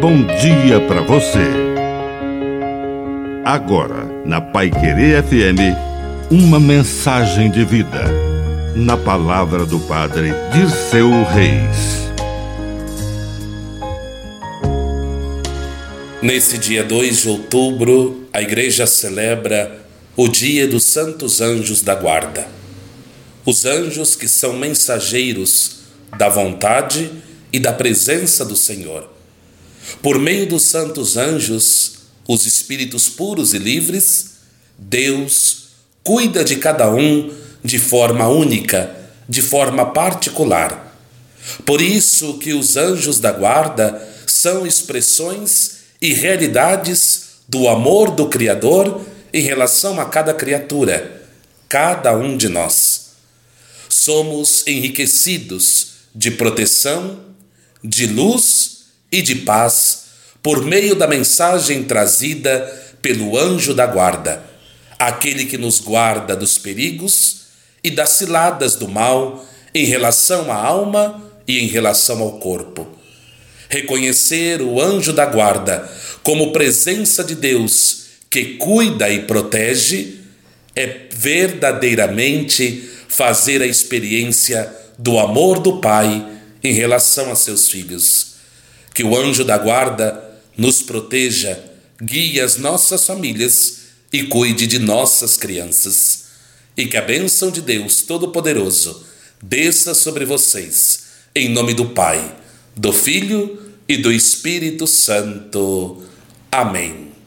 bom dia para você. Agora, na Pai Querer FM, uma mensagem de vida. Na palavra do Padre Dirceu Reis. Nesse dia 2 de outubro, a Igreja celebra o Dia dos Santos Anjos da Guarda. Os anjos que são mensageiros da vontade e da presença do Senhor por meio dos santos anjos, os espíritos puros e livres, Deus cuida de cada um de forma única, de forma particular. Por isso que os anjos da guarda são expressões e realidades do amor do Criador em relação a cada criatura, cada um de nós. Somos enriquecidos de proteção, de luz e de paz por meio da mensagem trazida pelo anjo da guarda, aquele que nos guarda dos perigos e das ciladas do mal em relação à alma e em relação ao corpo. Reconhecer o anjo da guarda como presença de Deus que cuida e protege é verdadeiramente fazer a experiência do amor do Pai em relação a seus filhos que o anjo da guarda nos proteja, guie as nossas famílias e cuide de nossas crianças. E que a bênção de Deus Todo-Poderoso desça sobre vocês, em nome do Pai, do Filho e do Espírito Santo. Amém.